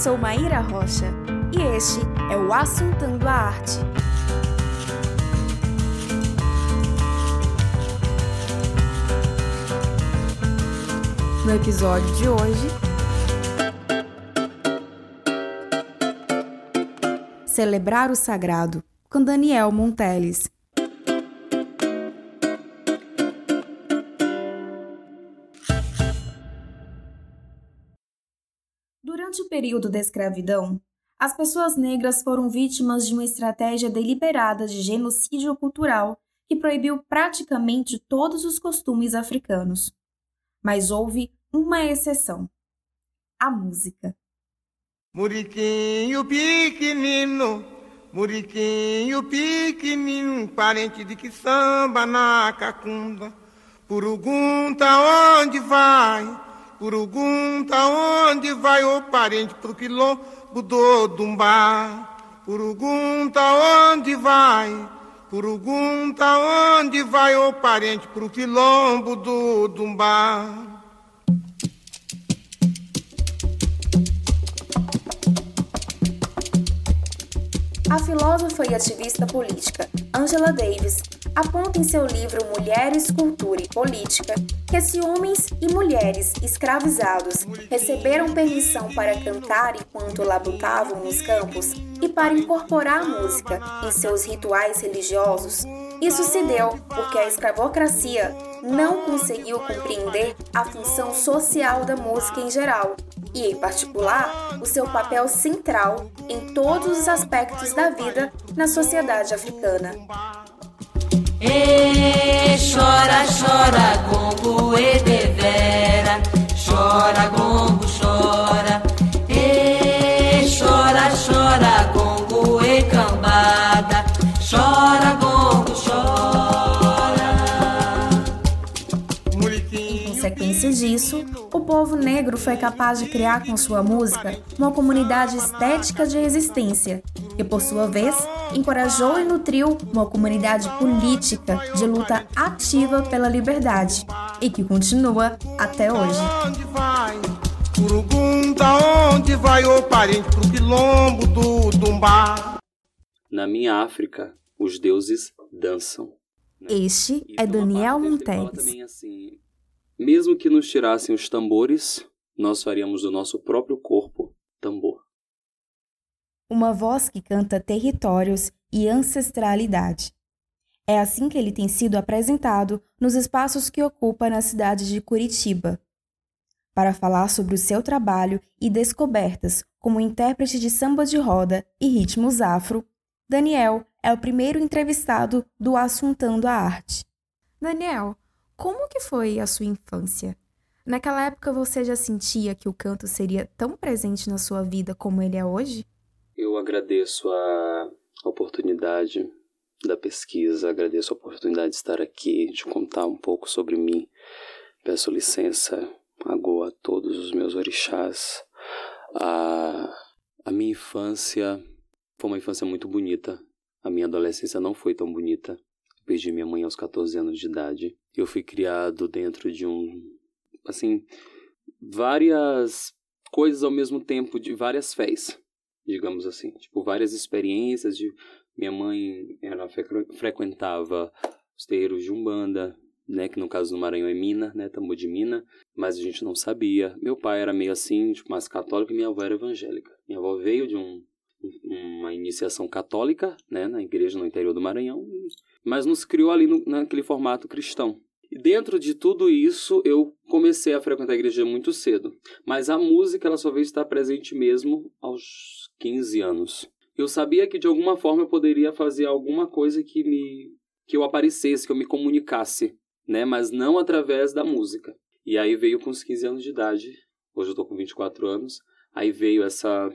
sou Maíra Rocha e este é o Assuntando a Arte. No episódio de hoje, Celebrar o Sagrado, com Daniel Monteles. Período da escravidão, as pessoas negras foram vítimas de uma estratégia deliberada de genocídio cultural que proibiu praticamente todos os costumes africanos. Mas houve uma exceção: a música. Muriquinho pequenino, muriquinho pequenino, parente de que samba na cacunda. Purugunta onde vai, purugunta onde vai, o parente pro quilombo do Dumbá. Purugunta onde vai, purugunta onde vai, o parente pro quilombo do Dumbá. A filósofa e ativista política Angela Davis aponta em seu livro Mulheres, Cultura e Política que se homens e mulheres escravizados receberam permissão para cantar enquanto labutavam nos campos e para incorporar a música em seus rituais religiosos, isso se deu porque a escravocracia não conseguiu compreender a função social da música em geral e, em particular, o seu papel central em todos os aspectos da vida na sociedade africana. E chora, chora, gongo e devera, chora, gongo, chora. E chora, chora, gongo e cambada, chora, gongo, chora. Em consequência disso, o povo negro foi capaz de criar com sua música uma comunidade estética de resistência, que por sua vez encorajou e nutriu uma comunidade política de luta ativa pela liberdade e que continua até hoje. O. Na minha África, os deuses dançam. Este é Daniel Monteles. também assim, mesmo que nos tirassem os tambores, nós faríamos do nosso próprio. Uma voz que canta territórios e ancestralidade. É assim que ele tem sido apresentado nos espaços que ocupa na cidade de Curitiba. Para falar sobre o seu trabalho e descobertas como intérprete de samba de roda e ritmos afro, Daniel é o primeiro entrevistado do Assuntando a Arte. Daniel, como que foi a sua infância? Naquela época você já sentia que o canto seria tão presente na sua vida como ele é hoje? Eu agradeço a oportunidade da pesquisa, agradeço a oportunidade de estar aqui, de contar um pouco sobre mim. Peço licença agora a todos os meus orixás. A, a minha infância foi uma infância muito bonita. A minha adolescência não foi tão bonita. Perdi minha mãe aos 14 anos de idade. Eu fui criado dentro de um. Assim, várias coisas ao mesmo tempo, de várias fés digamos assim, tipo várias experiências de minha mãe, ela fre- frequentava os terreiros de Umbanda, né, que no caso do Maranhão é Mina, né, tambor de Mina, mas a gente não sabia. Meu pai era meio assim, tipo, mais católico e minha avó era evangélica. Minha avó veio de um- uma iniciação católica, né, na igreja no interior do Maranhão, mas nos criou ali no, naquele formato cristão. E dentro de tudo isso, eu comecei a frequentar a igreja muito cedo. Mas a música, ela só veio estar presente mesmo aos 15 anos. Eu sabia que de alguma forma eu poderia fazer alguma coisa que me que eu aparecesse, que eu me comunicasse, né, mas não através da música. E aí veio com os 15 anos de idade. Hoje eu tô com 24 anos. Aí veio essa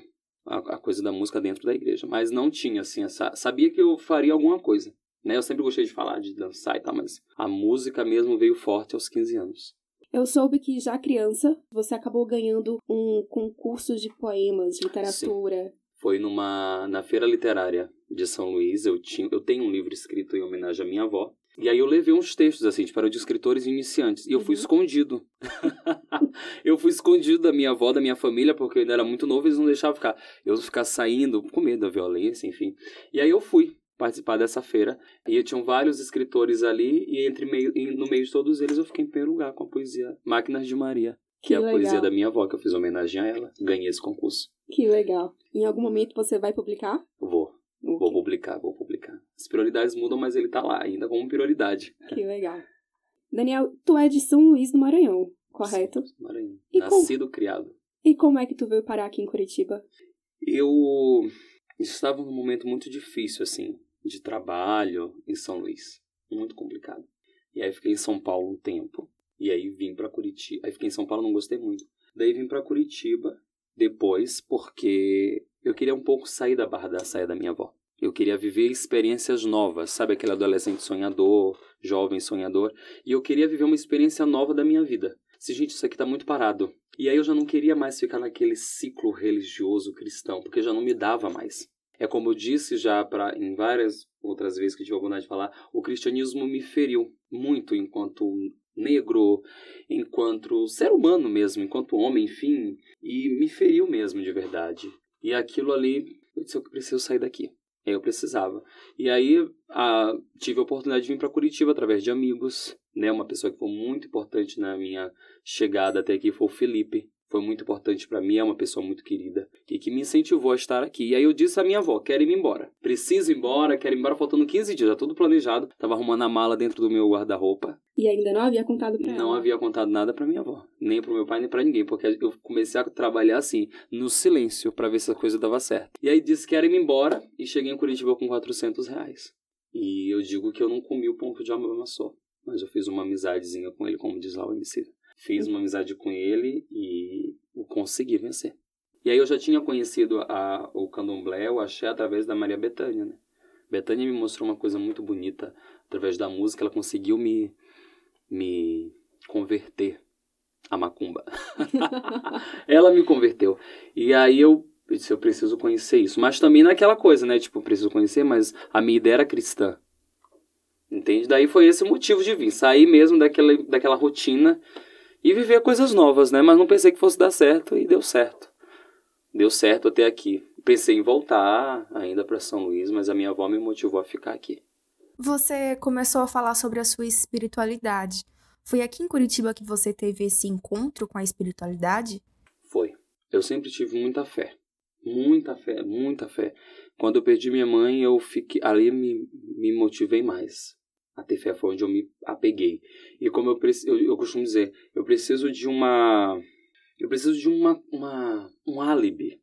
a, a coisa da música dentro da igreja, mas não tinha assim essa sabia que eu faria alguma coisa, né? Eu sempre gostei de falar, de dançar e tal, mas a música mesmo veio forte aos 15 anos. Eu soube que já criança você acabou ganhando um concurso de poemas, literatura. Foi numa na feira literária de São Luís, eu tinha eu tenho um livro escrito em homenagem à minha avó. E aí eu levei uns textos, assim, tipo, eram de escritores iniciantes. E eu fui Uhum. escondido. eu fui escondido da minha avó, da minha família, porque eu ainda era muito novo, eles não deixavam ficar. Eu ficar saindo com medo da violência, enfim. E aí eu fui participar dessa feira. E tinham vários escritores ali, e entre meio, e no meio de todos eles eu fiquei em primeiro lugar com a poesia Máquinas de Maria. Que, Que é a legal. poesia da minha avó, que eu fiz homenagem a ela. Ganhei esse concurso. Que legal. Em algum momento você vai publicar? Vou, vou Ok, publicar, vou publicar. As prioridades mudam, mas ele tá lá, ainda como prioridade. Que legal. Daniel, tu é de São Luís do Maranhão, correto? Sim, Maranhão. E com- Nascido, criado. E como é que tu veio parar aqui em Curitiba? Eu estava num momento muito difícil, assim, de trabalho em São Luís. Muito complicado. E aí fiquei em São Paulo um tempo. E aí vim pra Curitiba. Aí fiquei em São Paulo, não gostei muito. Daí vim pra Curitiba depois, porque eu queria um pouco sair da barra da saia da minha avó. Eu queria viver experiências novas, sabe aquele adolescente sonhador, jovem sonhador, e eu queria viver uma experiência nova da minha vida. Se gente, isso aqui tá muito parado. E aí eu já não queria mais ficar naquele ciclo religioso cristão, porque já não me dava mais. É como eu disse já pra, em várias outras vezes que tive a oportunidade de falar, o cristianismo me feriu muito enquanto negro, enquanto ser humano mesmo, enquanto homem, enfim, e me feriu mesmo de verdade. E aquilo ali, eu disse, eu preciso sair daqui. Aí eu precisava. E aí a, tive a oportunidade de vir para Curitiba através de amigos, né? Uma pessoa que foi muito importante na minha chegada até aqui foi o Felipe. Foi muito importante para mim, é uma pessoa muito querida e que me incentivou a estar aqui. E aí eu disse à minha avó: quero ir embora. Preciso ir embora, quero ir embora, faltando 15 dias, já tudo planejado. Tava arrumando a mala dentro do meu guarda-roupa. E ainda não havia contado pra Não ela. havia contado nada pra minha avó, nem pro meu pai, nem pra ninguém, porque eu comecei a trabalhar assim, no silêncio, pra ver se a coisa dava certo. E aí disse que era ir embora e cheguei em Curitiba com 400 reais. E eu digo que eu não comi o pão que o diabo amassou, mas eu fiz uma amizadezinha com ele, como diz lá o MC. Fiz uma amizade com ele e consegui vencer. E aí eu já tinha conhecido a, o candomblé, o axé, através da Maria Bethânia, né? Bethânia me mostrou uma coisa muito bonita. Através da música, ela conseguiu me, me converter a macumba. ela me converteu. E aí eu disse, eu preciso conhecer isso. Mas também naquela coisa, né? Tipo, eu preciso conhecer, mas a minha ideia era cristã. Entende? Daí foi esse o motivo de vir. Sair mesmo daquela, daquela rotina e viver coisas novas, né? Mas não pensei que fosse dar certo e deu certo. Deu certo até aqui. Pensei em voltar ainda para São Luís, mas a minha avó me motivou a ficar aqui. Você começou a falar sobre a sua espiritualidade. Foi aqui em Curitiba que você teve esse encontro com a espiritualidade? Foi. Eu sempre tive muita fé. Muita fé, muita fé. Quando eu perdi minha mãe, eu fiquei. Ali me, me motivei mais. A ter fé foi onde eu me apeguei. E como eu, eu, eu costumo dizer, eu preciso de uma. Eu preciso de uma, uma, um álibi.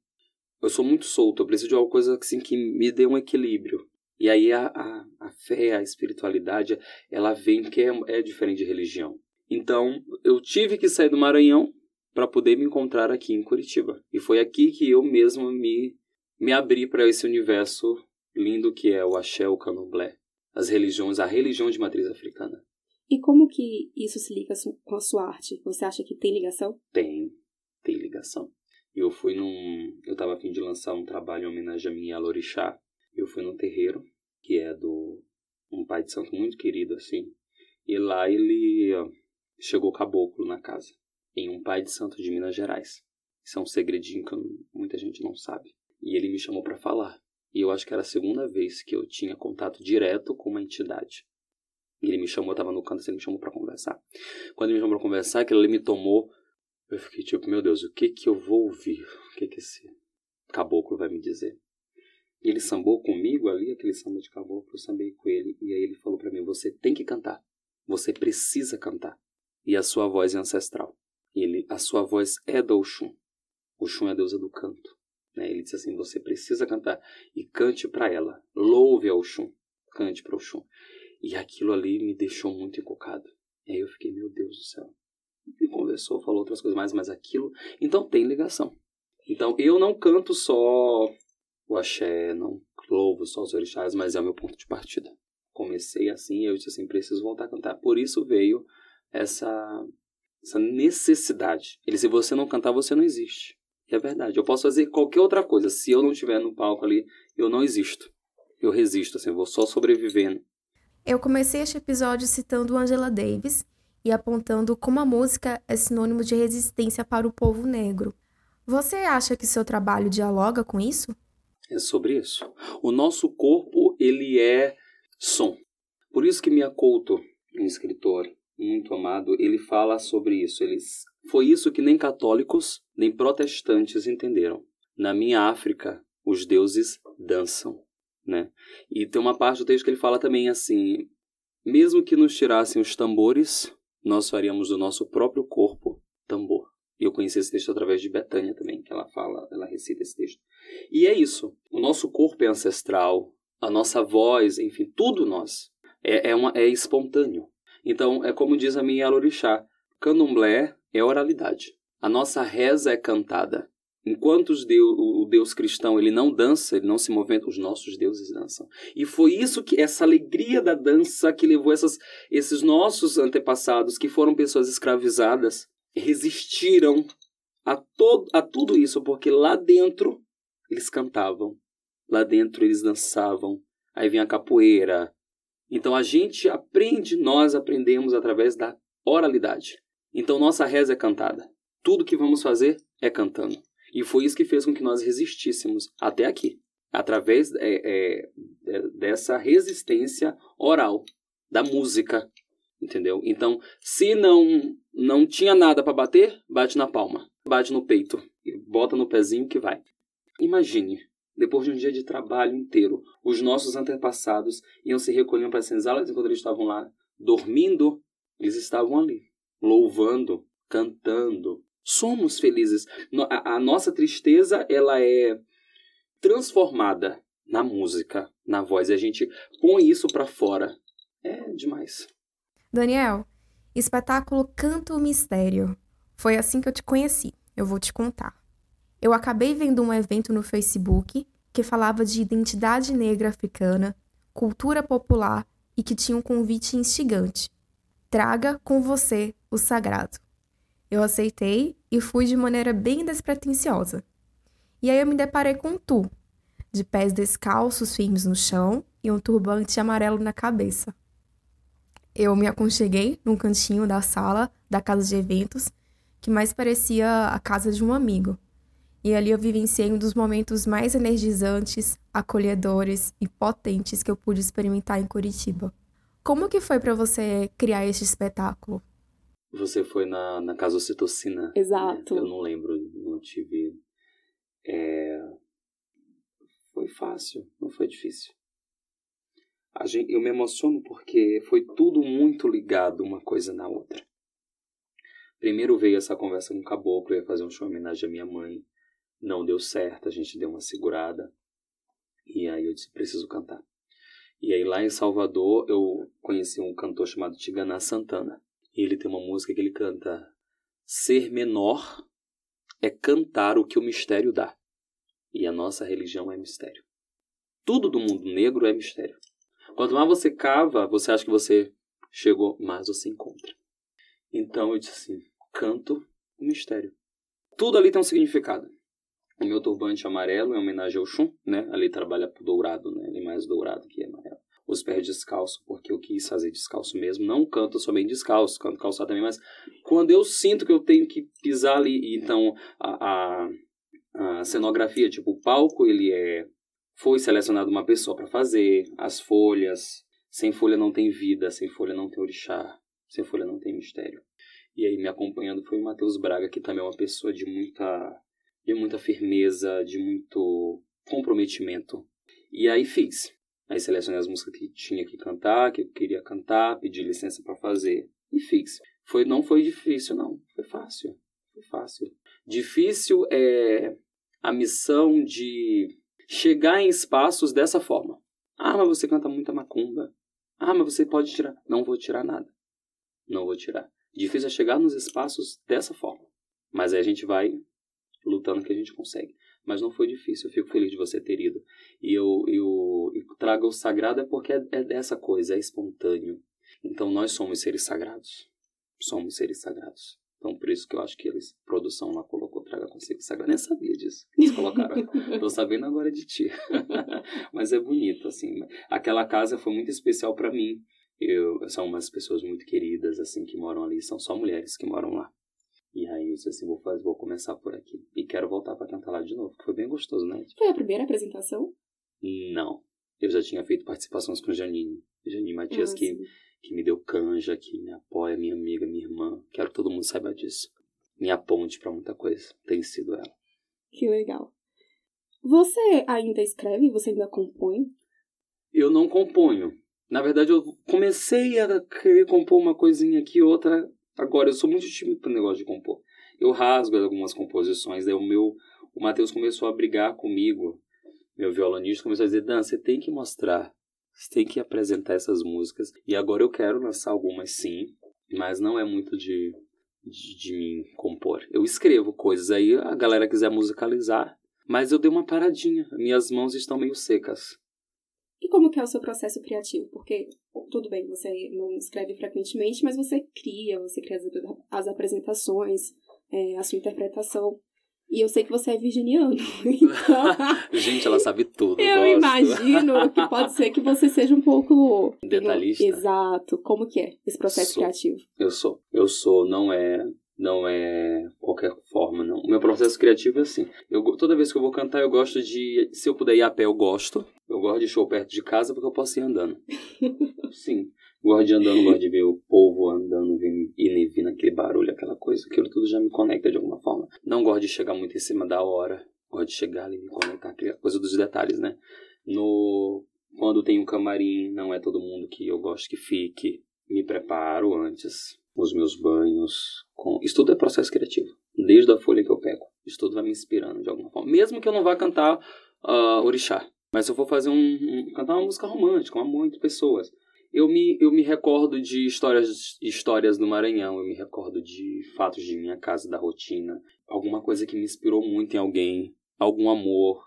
Eu sou muito solto, eu preciso de alguma coisa assim, que me dê um equilíbrio. E aí a, a, a fé, a espiritualidade, ela vem que é, é diferente de religião. Então, eu tive que sair do Maranhão para poder me encontrar aqui em Curitiba. E foi aqui que eu mesmo me, me abri para esse universo lindo que é o axé, o candomblé, as religiões, a religião de matriz africana. E como que isso se liga com a sua arte? Você acha que tem ligação? Tem, tem ligação. Eu fui num. Eu estava a fim de lançar um trabalho em homenagem a minha Alorixá. Eu fui num terreiro, que é do. Um pai de santo muito querido, assim. E lá ele. ó, Chegou caboclo na casa. Em um pai de santo de Minas Gerais. Isso é um segredinho que muita gente não sabe. E ele me chamou para falar. E eu acho que era a segunda vez que eu tinha contato direto com uma entidade. Ele me chamou, eu tava no canto, assim, ele me chamou para conversar. Quando ele me chamou pra conversar, aquilo ali me tomou. Eu fiquei tipo, meu Deus, o que que eu vou ouvir? O que que esse caboclo vai me dizer? E ele sambou comigo ali, aquele samba de caboclo, eu sambei com ele. E aí ele falou pra mim, você tem que cantar. Você precisa cantar. E a sua voz é ancestral. Ele, a sua voz é do Oxum. Oxum é a deusa do canto. Né? Ele disse assim, você precisa cantar. E cante pra ela. Louve a Oxum. Cante pra Oxum. E aquilo ali me deixou muito encucado. E aí eu fiquei, meu Deus do céu. E conversou, falou outras coisas mais, mas aquilo. Então tem ligação. Então eu não canto só o axé, não louvo só os orixás, mas é o meu ponto de partida. Comecei assim eu disse assim: preciso voltar a cantar. Por isso veio essa, essa necessidade. Ele se você não cantar, você não existe. E é verdade. Eu posso fazer qualquer outra coisa. Se eu não estiver no palco ali, eu não existo. Eu resisto, assim, eu vou só sobrevivendo. Eu comecei este episódio citando Angela Davis e apontando como a música é sinônimo de resistência para o povo negro. Você acha que seu trabalho dialoga com isso? É sobre isso. O nosso corpo, ele é som. Por isso que Mia Couto, um escritor muito amado, ele fala sobre isso. Eles foi isso que nem católicos nem protestantes entenderam. Na minha África, os deuses dançam, né? E tem uma parte do texto que ele fala também assim: mesmo que nos tirassem os tambores, nós faríamos do nosso próprio corpo tambor. E eu conheci esse texto através de Betânia também, que ela fala, ela recita esse texto. E é isso. O nosso corpo é ancestral, a nossa voz, enfim, tudo nós é, é, uma, é espontâneo. Então, é como diz a minha Alorixá, candomblé é oralidade. A nossa reza é cantada. Enquanto Deus, o Deus cristão ele não dança, ele não se movimenta, os nossos deuses dançam. E foi isso que essa alegria da dança que levou essas, esses nossos antepassados, que foram pessoas escravizadas, resistiram a, todo, a tudo isso, porque lá dentro eles cantavam, lá dentro eles dançavam, aí vinha a capoeira. Então a gente aprende, nós aprendemos através da oralidade. Então nossa reza é cantada. Tudo que vamos fazer é cantando. E foi isso que fez com que nós resistíssemos até aqui, através é, é, é dessa resistência oral da música, entendeu? Então, se não não tinha nada para bater, bate na palma, bate no peito e bota no pezinho que vai. Imagine, depois de um dia de trabalho inteiro, os nossos antepassados iam se recolhendo para as senzalas enquanto eles estavam lá dormindo, eles estavam ali louvando, cantando. Somos felizes. A, nossa tristeza, ela é transformada na música, na voz. E a gente põe isso para fora. É demais. Daniel, espetáculo Canto o Mistério. Foi assim que eu te conheci. Eu vou te contar. Eu acabei vendo um evento no Facebook que falava de identidade negra africana, cultura popular e que tinha um convite instigante. Traga com você o sagrado. Eu aceitei e fui de maneira bem despretensiosa. E aí eu me deparei com tu, de pés descalços firmes no chão e um turbante amarelo na cabeça. Eu me aconcheguei num cantinho da sala da casa de eventos, que mais parecia a casa de um amigo. E ali eu vivenciei um dos momentos mais energizantes, acolhedores e potentes que eu pude experimentar em Curitiba. Como que foi para você criar este espetáculo? Você foi na, na casocitocina. Né? Exato. Né? Eu não lembro, não tive. É... Foi fácil, não foi difícil. A gente, eu me emociono porque foi tudo muito ligado uma coisa na outra. Primeiro veio essa conversa com o caboclo, eu ia fazer um show em homenagem à minha mãe. Não deu certo, a gente deu uma segurada. E aí eu disse, preciso cantar. E aí lá em Salvador eu conheci um cantor chamado Tigana Santana. E ele tem uma música que ele canta: Ser menor é cantar o que o mistério dá. E a nossa religião é mistério. Tudo do mundo negro é mistério. Quanto mais você cava, você acha que você chegou, mais você encontra. Então eu disse assim: canto o mistério. Tudo ali tem um significado. O meu turbante amarelo é homenagem ao Xum, né? Ali trabalha pro dourado, né? Ele mais dourado que amarelo os pés descalço, eu quis fazer descalço mesmo. Não canto somente descalço, canto calçado também, mas quando eu sinto que eu tenho que pisar ali, então a, a, a cenografia, tipo o palco, ele é foi selecionado uma pessoa para fazer, as folhas, sem folha não tem vida, sem folha não tem orixá, sem folha não tem mistério. E aí me acompanhando foi o Matheus Braga, que também é uma pessoa de muita de muita firmeza, de muito comprometimento. E aí fiz. Aí selecionei as músicas que tinha que cantar, que eu queria cantar, pedi licença para fazer e fiz. Foi, não foi difícil, não. Foi fácil. Foi fácil. Difícil é a missão de chegar em espaços dessa forma. Ah, mas você canta muita macumba. Ah, mas você pode tirar. Não vou tirar nada. Não vou tirar. Difícil é chegar nos espaços dessa forma. Mas aí a gente vai lutando que a gente consegue mas não foi difícil. Eu fico feliz de você ter ido. E eu, trago o sagrado é porque é, é dessa coisa, é espontâneo. Então nós somos seres sagrados. Somos seres sagrados. Então por isso que eu acho que eles, produção lá colocou traga consigo sagrado. Nem sabia disso. Eles colocaram. Tô sabendo agora de ti. Mas é bonito, assim. Aquela casa foi muito especial para mim. Eu, são umas pessoas muito queridas, assim, que moram ali. São só mulheres que moram lá. E aí eu disse assim, vou, fazer, vou começar por aqui. E quero voltar para cantar lá de novo, que foi bem gostoso, né? Foi a primeira apresentação? Não. Eu já tinha feito participações com Janine. Janine Matias, Ah, que, que me deu canja, que me apoia, minha amiga, minha irmã. Quero que todo mundo saiba disso. Minha ponte para muita coisa. Tem sido ela. Que legal. Você ainda escreve? Você ainda compõe? Eu não componho. Na verdade, eu comecei a querer compor uma coisinha aqui, outra. Agora, eu sou muito tímido pro negócio de compor. Eu rasgo algumas composições, daí o meu. O Matheus começou a brigar comigo. Meu violonista começou a dizer: Dan, você tem que mostrar. Você tem que apresentar essas músicas. E agora eu quero lançar algumas sim, mas não é muito de, de, de mim compor. Eu escrevo coisas aí, a galera quiser musicalizar. Mas eu dei uma paradinha. Minhas mãos estão meio secas. E como que é o seu processo criativo? Porque, tudo bem, você não escreve frequentemente, mas você cria, você cria as, as apresentações, é, a sua interpretação. E eu sei que você é virginiano. Então, Gente, ela sabe tudo. eu gosto. imagino que pode ser que você seja um pouco... Detalhista. Exato. Como que é esse processo Sou. criativo? Eu sou. Eu sou, não é. Não é qualquer forma, não. O meu processo criativo é assim. Eu, toda vez que eu vou cantar, eu gosto de. Se eu puder ir a pé, eu gosto. Eu gosto de show perto de casa porque eu posso ir andando. Sim. Gosto de andando, gosto de ver o povo andando, e vindo, aquele barulho, aquela coisa. Aquilo tudo já me conecta de alguma forma. Não gosto de chegar muito em cima da hora. Gosto de chegar ali e me conectar, aquela coisa dos detalhes, né? No. Quando tem um camarim, não é todo mundo que eu gosto que fique. Me preparo antes. Os meus banhos. Com... Isso tudo é processo criativo. Desde a folha que eu pego. Isso tudo vai me inspirando de alguma forma. Mesmo que eu não vá cantar ah, orixá. Mas se eu for fazer um, um- cantar uma música romântica, um amor entre pessoas. Eu me, eu me recordo de histórias, histórias do Maranhão, eu me recordo de fatos de minha casa, da rotina. Alguma coisa que me inspirou muito em alguém, algum amor,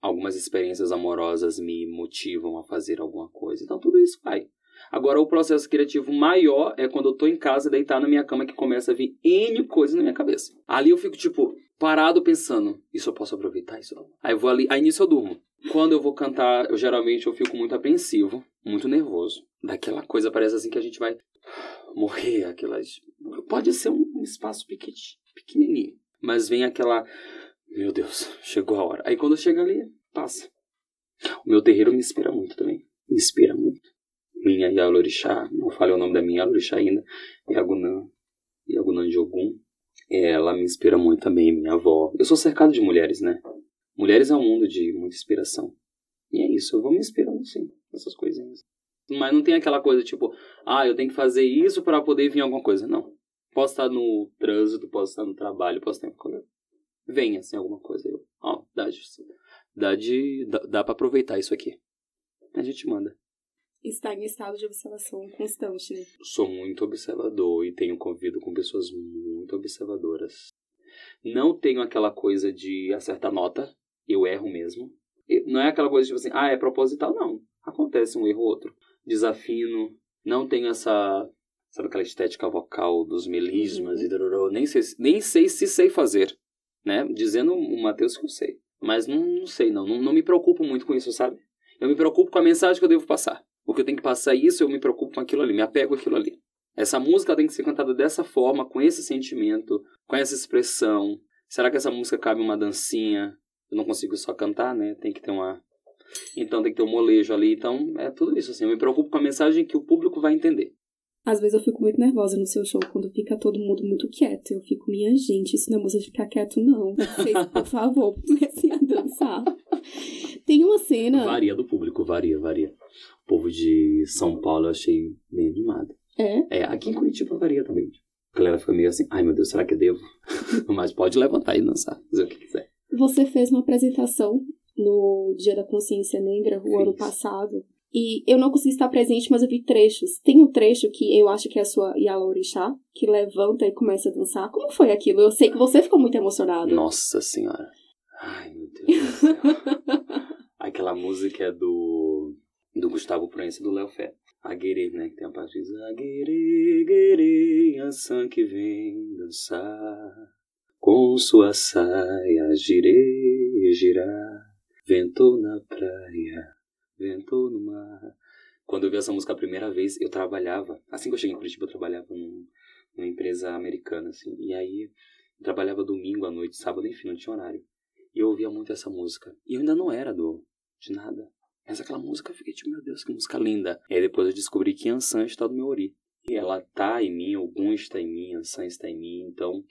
algumas experiências amorosas me motivam a fazer alguma coisa. Então tudo isso vai. Agora, o processo criativo maior é quando eu tô em casa, deitado na minha cama, que começa a vir N coisas na minha cabeça. Ali eu fico, tipo, parado pensando, isso eu posso aproveitar, isso. Aí eu vou ali, aí nisso eu durmo. Quando eu vou cantar, eu geralmente eu fico muito apreensivo, muito nervoso. Daquela coisa, parece assim que a gente vai morrer, aquelas... Pode ser um espaço pequen- pequenininho, mas vem aquela... Meu Deus, chegou a hora. Aí quando chega ali, passa. O meu terreiro me inspira muito também. Me inspira muito. Minha Yalorixá, não falei o nome da minha Yalorixá ainda, Yagunã, Yagunã de Ogum. Ela me inspira muito também, minha avó. Eu sou cercado de mulheres, né? Mulheres é um mundo de muita inspiração. E é isso, eu vou me inspirando sim, nessas coisinhas. Mas não tem aquela coisa tipo, ah, eu tenho que fazer isso para poder vir alguma coisa. Não. Posso estar no trânsito, posso estar no trabalho, posso estar em qualquer Vem assim alguma coisa. Eu, ó, dá, de- dá, de, dá, dá pra aproveitar isso aqui. A gente manda. Está em estado de observação constante, né? Sou muito observador e tenho convivido com pessoas muito observadoras. Não tenho aquela coisa de acertar nota, eu erro mesmo. Não é aquela coisa tipo assim, ah, é proposital, não. Acontece um erro ou outro. Desafino, não tenho essa, sabe aquela estética vocal dos melismas Uhum. e dororô, nem sei, nem sei se sei fazer, né? Dizendo o Matheus que eu sei. Mas não, não sei, não. não. Não me preocupo muito com isso, sabe? Eu me preocupo com a mensagem que eu devo passar. O que eu tenho que passar é isso, eu me preocupo com aquilo ali, me apego àquilo ali. Essa música tem que ser cantada dessa forma, com esse sentimento, com essa expressão. Será que essa música cabe uma dancinha? Eu não consigo só cantar, né? Tem que ter uma. Então tem que ter um molejo ali. Então é tudo isso, assim. Eu me preocupo com a mensagem que o público vai entender. Às vezes eu fico muito nervosa no seu show quando fica todo mundo muito quieto. Eu fico, minha gente, isso não é música de ficar quieto, não. Vocês, por favor, comecem a dançar. Tem uma cena. Varia do público, varia, varia. O povo de São Paulo eu achei bem animado. É? É, aqui em Curitiba varia também. A galera fica meio assim, ai meu Deus, será que eu devo? Mas pode levantar e dançar, fazer o que quiser. Você fez uma apresentação no Dia da Consciência Negra, o Fiz. ano passado. E eu não consegui estar presente, mas eu vi trechos. Tem um trecho que eu acho que é a sua Yala Orixá, que levanta e começa a dançar. Como foi aquilo? Eu sei que você ficou muito emocionado. Nossa senhora. Ai meu Deus do céu. Aquela música é do, do Gustavo Proença e do Léo Fé. Aguerê, né? Que tem a parte de Aguerê, guerê, Ansan que vem dançar. Com sua saia girei, girar, ventou na praia, ventou no mar. Quando eu vi essa música a primeira vez, eu trabalhava, assim que eu cheguei em Curitiba, eu trabalhava num, numa empresa americana, assim, e aí eu trabalhava domingo à noite, sábado, enfim, não tinha horário. E eu ouvia muito essa música. E eu ainda não era do de nada. Mas aquela música, eu fiquei tipo, meu Deus, que música linda. E aí depois eu descobri que Ansan está do meu ori. E ela tá em mim, algum está em mim, Ansan está em mim, então...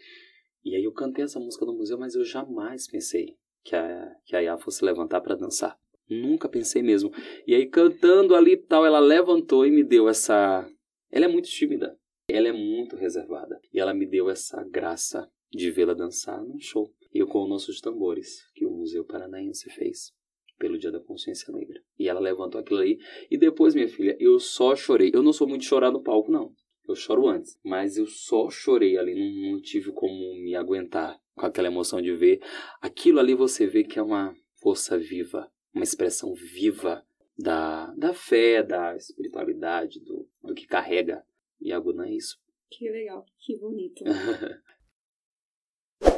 E aí eu cantei essa música no museu, mas eu jamais pensei que a, que a Yá fosse levantar para dançar. Nunca pensei mesmo. E aí cantando ali e tal, ela levantou e me deu essa... Ela é muito tímida. Ela é muito reservada. E ela me deu essa graça de vê-la dançar num show. E eu com o Nossos Tambores, que o Museu Paranaense fez pelo Dia da Consciência Negra. E ela levantou aquilo aí. E depois, minha filha, eu só chorei. Eu não sou muito chorar no palco, não. Eu choro antes. Mas eu só chorei ali. Não, não tive como me aguentar com aquela emoção de ver. Aquilo ali você vê que é uma força viva. Uma expressão viva da, da fé, da espiritualidade, do, do que carrega. E a Guna é isso. Que legal, que bonito.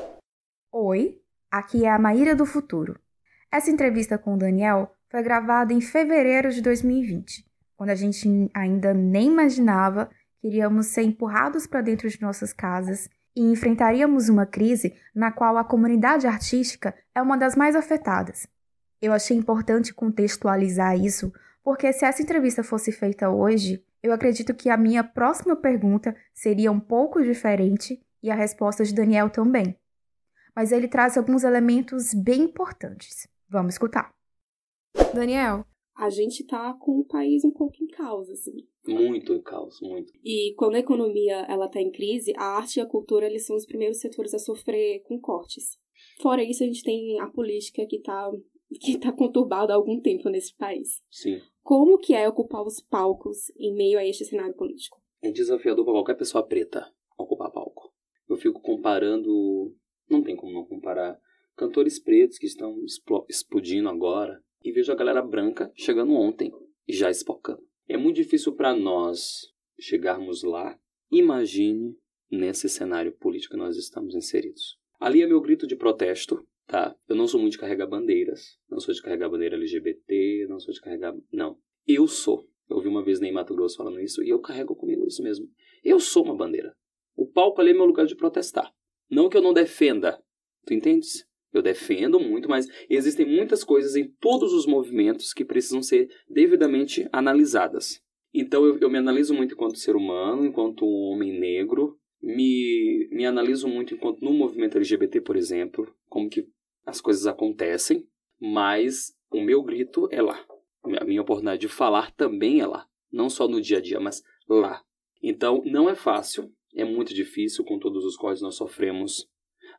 Oi, aqui é a Maíra do Futuro. Essa entrevista com o Daniel foi gravada em fevereiro de 2020, quando a gente ainda nem imaginava que iríamos ser empurrados para dentro de nossas casas e enfrentaríamos uma crise na qual a comunidade artística é uma das mais afetadas. Eu achei importante contextualizar isso, porque se essa entrevista fosse feita hoje, eu acredito que a minha próxima pergunta seria um pouco diferente e a resposta de Daniel também. Mas ele traz alguns elementos bem importantes. Vamos escutar. Daniel, A gente tá com o país um pouco em caos, assim. Muito em caos, muito. E quando a economia ela tá em crise, a arte e a cultura eles são os primeiros setores a sofrer com cortes. Fora isso, a gente tem a política que tá, que tá conturbada há algum tempo nesse país. Sim. Como que é ocupar os palcos em meio a este cenário político? É desafiador para qualquer pessoa preta ocupar palco. Eu fico comparando. Não tem como não comparar cantores pretos que estão explo- explodindo agora e vejo a galera branca chegando ontem e já espocando. É muito difícil para nós chegarmos lá. Imagine nesse cenário político que nós estamos inseridos. Ali é meu grito de protesto, tá? Eu não sou muito de carregar bandeiras, não sou de carregar bandeira LGBT, não sou de carregar. Não. Eu sou. Eu ouvi uma vez nem Mato Grosso falando isso e eu carrego comigo isso mesmo. Eu sou uma bandeira. O palco ali é meu lugar de protestar. Não que eu não defenda. Tu entendes? Eu defendo muito, mas existem muitas coisas em todos os movimentos que precisam ser devidamente analisadas. Então eu, eu me analiso muito enquanto ser humano, enquanto homem negro, me, me analiso muito enquanto no movimento LGBT, por exemplo, como que as coisas acontecem, mas o meu grito é lá. A minha oportunidade de falar também é lá. Não só no dia a dia, mas lá. Então não é fácil, é muito difícil com todos os quais nós sofremos.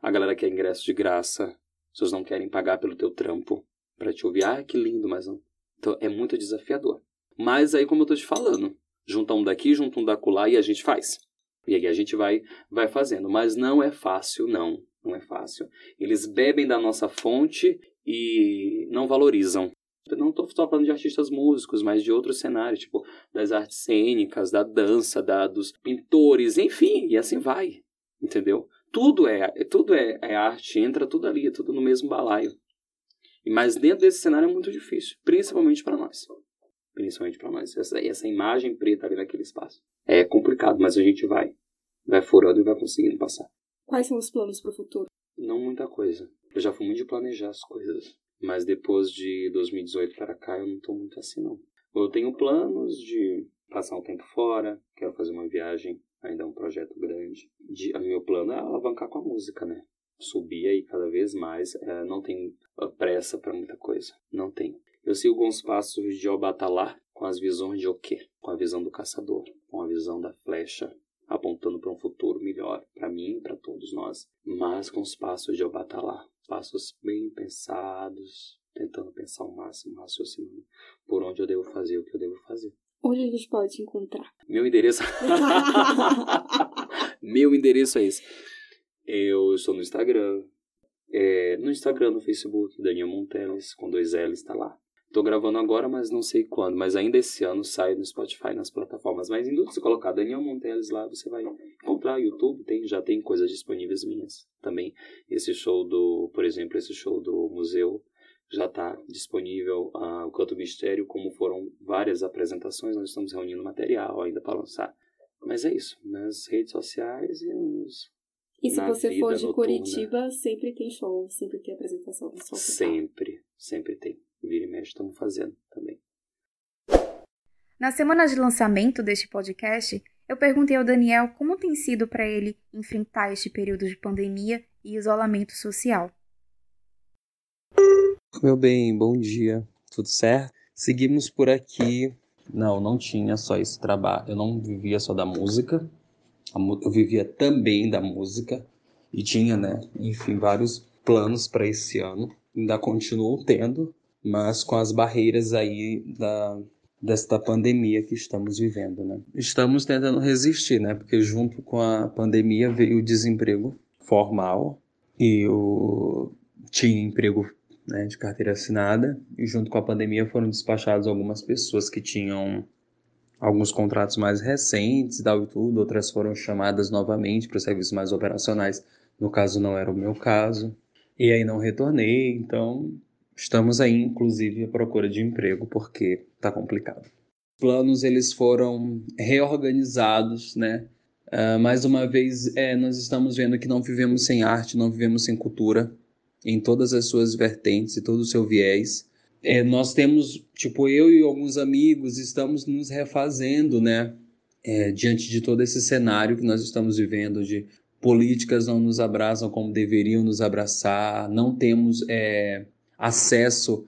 A galera quer ingresso de graça, pessoas não querem pagar pelo teu trampo para te ouvir. Ah, que lindo, mas não. Então é muito desafiador. Mas aí, como eu tô te falando, junta um daqui, junta um da lá e a gente faz. E aí a gente vai, vai fazendo. Mas não é fácil, não. Não é fácil. Eles bebem da nossa fonte e não valorizam. Eu não estou falando de artistas músicos, mas de outros cenários, tipo das artes cênicas, da dança, da, dos pintores, enfim, e assim vai. Entendeu? Tudo é, tudo é, é arte, entra tudo ali, é tudo no mesmo balaio. Mas dentro desse cenário é muito difícil, principalmente para nós. Principalmente para nós. Essa, essa imagem preta ali naquele espaço. É complicado, mas a gente vai. Vai furando e vai conseguindo passar. Quais são os planos para o futuro? Não muita coisa. Eu já fui muito de planejar as coisas. Mas depois de 2018 para cá, eu não tô muito assim, não. Eu tenho planos de passar um tempo fora, quero fazer uma viagem, ainda é um projeto grande. De, o meu plano é alavancar com a música, né? Subir aí cada vez mais. É, não tem pressa para muita coisa. Não tem. Eu sigo os passos de Obatalá, com as visões de Oquê, com a visão do caçador, com a visão da flecha, apontando para um futuro melhor para mim e para todos nós, mas com os passos de Obatalá, passos bem pensados, tentando pensar o máximo, raciocinando por onde eu devo fazer o que eu devo fazer. Onde a gente pode te encontrar? Meu endereço. Meu endereço é esse. Eu estou no Instagram. É, no Instagram, no Facebook, Daniel Monteles, com dois L's, está lá. Tô gravando agora, mas não sei quando. Mas ainda esse ano sai no Spotify, nas plataformas. Mas em se colocar Daniel Monteles lá, você vai encontrar YouTube. Tem, já tem coisas disponíveis minhas também. Esse show do, por exemplo, esse show do museu já está disponível uh, o Canto Mistério, como foram várias apresentações, nós estamos reunindo material ainda para lançar. Mas é isso, nas redes sociais e nos. E se você for de noturna. Curitiba, sempre tem show, sempre tem apresentação. É sempre, sempre tem. Vira e mexe, estamos fazendo também. Na semana de lançamento deste podcast, eu perguntei ao Daniel como tem sido para ele enfrentar este período de pandemia e isolamento social. Meu bem, bom dia, tudo certo? Seguimos por aqui. Não, não tinha só esse trabalho, eu não vivia só da música, eu vivia também da música e tinha, né, enfim, vários planos para esse ano. Ainda continuo tendo, mas com as barreiras aí da, desta pandemia que estamos vivendo, né? Estamos tentando resistir, né? Porque junto com a pandemia veio o desemprego formal e o tinha emprego né, de carteira assinada e junto com a pandemia foram despachados algumas pessoas que tinham alguns contratos mais recentes tal e tudo, outras foram chamadas novamente para serviços mais operacionais. No caso não era o meu caso. E aí não retornei, então Estamos aí, inclusive, à procura de emprego, porque está complicado. Os planos eles foram reorganizados, né? Uh, mais uma vez, é, nós estamos vendo que não vivemos sem arte, não vivemos sem cultura, em todas as suas vertentes e todo o seu viés. É, nós temos, tipo, eu e alguns amigos estamos nos refazendo, né? É, diante de todo esse cenário que nós estamos vivendo de políticas não nos abraçam como deveriam nos abraçar, não temos é, acesso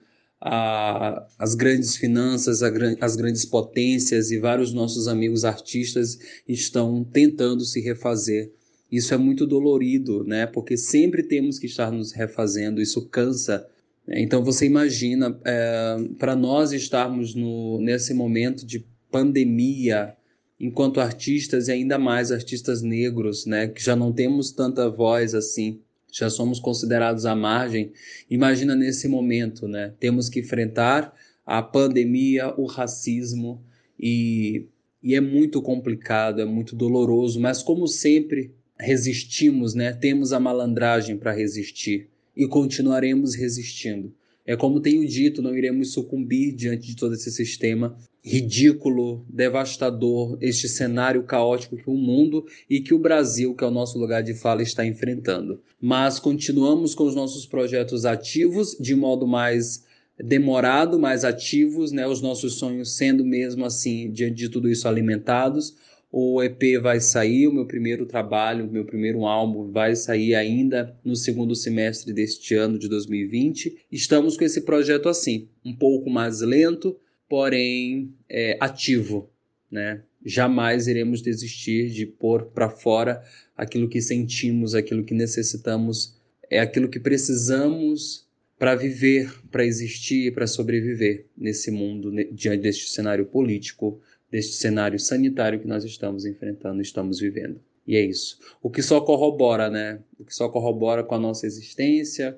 às grandes finanças, às grandes potências e vários nossos amigos artistas estão tentando se refazer. Isso é muito dolorido, né? Porque sempre temos que estar nos refazendo, isso cansa. Então você imagina, é, para nós estarmos no, nesse momento de pandemia, enquanto artistas e ainda mais artistas negros, né, que já não temos tanta voz assim, já somos considerados à margem. Imagina nesse momento, né? Temos que enfrentar a pandemia, o racismo e, e é muito complicado, é muito doloroso, mas como sempre resistimos, né? Temos a malandragem para resistir e continuaremos resistindo. É como tenho dito, não iremos sucumbir diante de todo esse sistema ridículo, devastador, este cenário caótico que o mundo e que o Brasil, que é o nosso lugar de fala, está enfrentando. Mas continuamos com os nossos projetos ativos de modo mais demorado, mais ativos, né? Os nossos sonhos sendo mesmo assim, diante de tudo isso alimentados. O EP vai sair, o meu primeiro trabalho, o meu primeiro álbum vai sair ainda no segundo semestre deste ano de 2020. Estamos com esse projeto assim, um pouco mais lento, porém é, ativo, né? Jamais iremos desistir de pôr para fora aquilo que sentimos, aquilo que necessitamos, é aquilo que precisamos para viver, para existir, para sobreviver nesse mundo, diante deste cenário político, deste cenário sanitário que nós estamos enfrentando, estamos vivendo. E é isso. O que só corrobora, né? O que só corrobora com a nossa existência,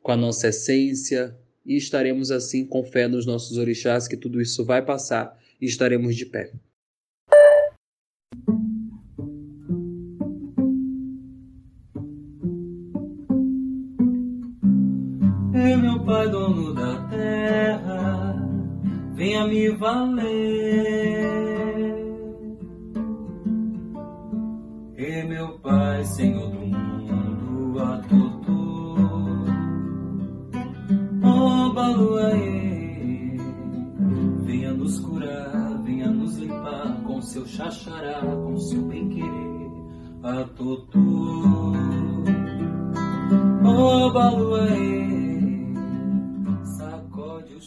com a nossa essência, e estaremos assim com fé nos nossos orixás que tudo isso vai passar e estaremos de pé. É meu Pai, dono da terra, venha me valer. Pai, Senhor do mundo, a Baluaê, venha nos curar, venha nos limpar com seu xaxará, com seu bem-querer, a Totô. Oh, Baluaê,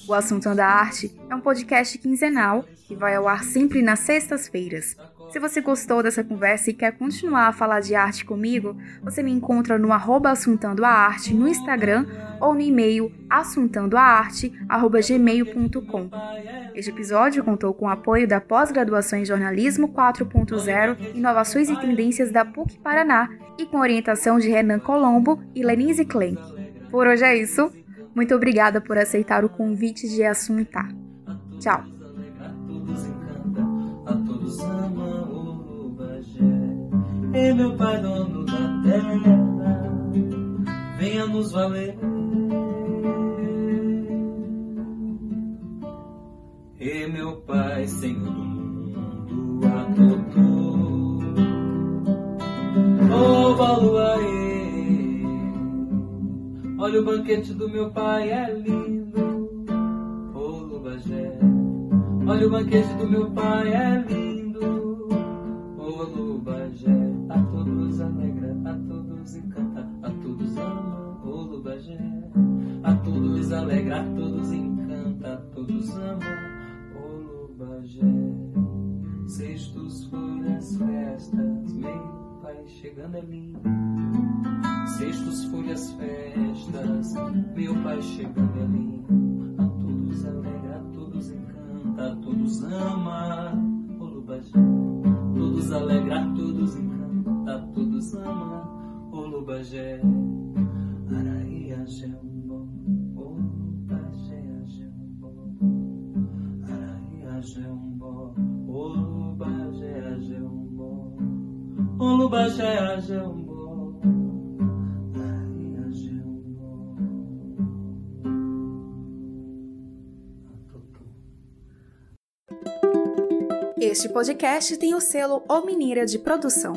O Assunto da Arte é um podcast quinzenal que vai ao ar sempre nas sextas-feiras. Se você gostou dessa conversa e quer continuar a falar de arte comigo, você me encontra no arroba Assuntando a Arte no Instagram ou no e-mail assuntandoaarte.gmail.com. Este episódio contou com o apoio da pós-graduação em Jornalismo 4.0 Inovações e Tendências da PUC Paraná e com orientação de Renan Colombo e Lenise Klenk. Por hoje é isso. Muito obrigada por aceitar o convite de assuntar. Tchau. E meu pai dono da terra, venha nos valer. E meu pai, Senhor do mundo, a tudo. Oh, Baluaê, olha o banquete do meu pai, é lindo. Oh, Lubagé, olha o banquete do meu pai, é lindo. Oh, Lubagé, a todos alegra, a todos encanta, a todos ama. Sextos, folhas, festas, meu pai chegando ali. Sextos, folhas, festas, meu pai chegando ali. A todos alegra, a todos encanta, a todos ama. Olubajé, todos alegra, a todos encanta, a todos ama. Olubajé, Araía, Jambó, Este podcast tem o selo O Mineira de Produção.